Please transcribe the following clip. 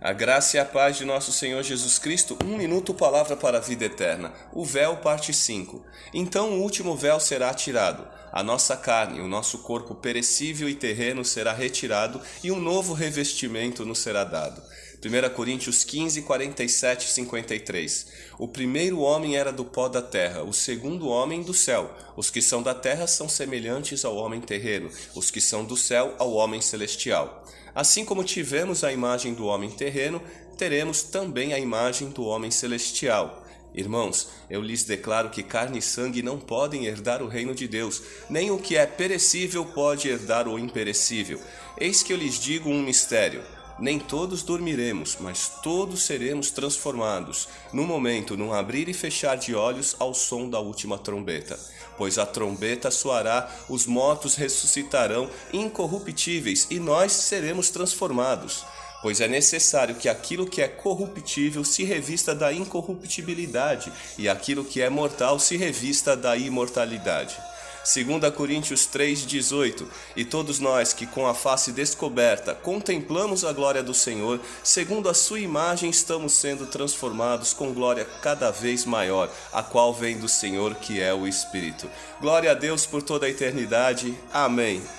A graça e a paz de nosso Senhor Jesus Cristo, um minuto palavra para a vida eterna. O véu, parte 5. Então o último véu será tirado. A nossa carne, o nosso corpo perecível e terreno será retirado e um novo revestimento nos será dado. 1 Coríntios 15, 47 e 53. O primeiro homem era do pó da terra, o segundo homem do céu. Os que são da terra são semelhantes ao homem terreno, os que são do céu ao homem celestial. Assim como tivemos a imagem do homem terreno, teremos também a imagem do homem celestial. Irmãos, eu lhes declaro que carne e sangue não podem herdar o reino de Deus, nem o que é perecível pode herdar o imperecível. Eis que eu lhes digo um mistério. Nem todos dormiremos, mas todos seremos transformados, no momento, num abrir e fechar de olhos ao som da última trombeta. Pois a trombeta soará, os mortos ressuscitarão incorruptíveis e nós seremos transformados. Pois é necessário que aquilo que é corruptível se revista da incorruptibilidade e aquilo que é mortal se revista da imortalidade. 2 Coríntios 3,18 E todos nós que com a face descoberta contemplamos a glória do Senhor, segundo a sua imagem estamos sendo transformados com glória cada vez maior, a qual vem do Senhor que é o Espírito. Glória a Deus por toda a eternidade. Amém.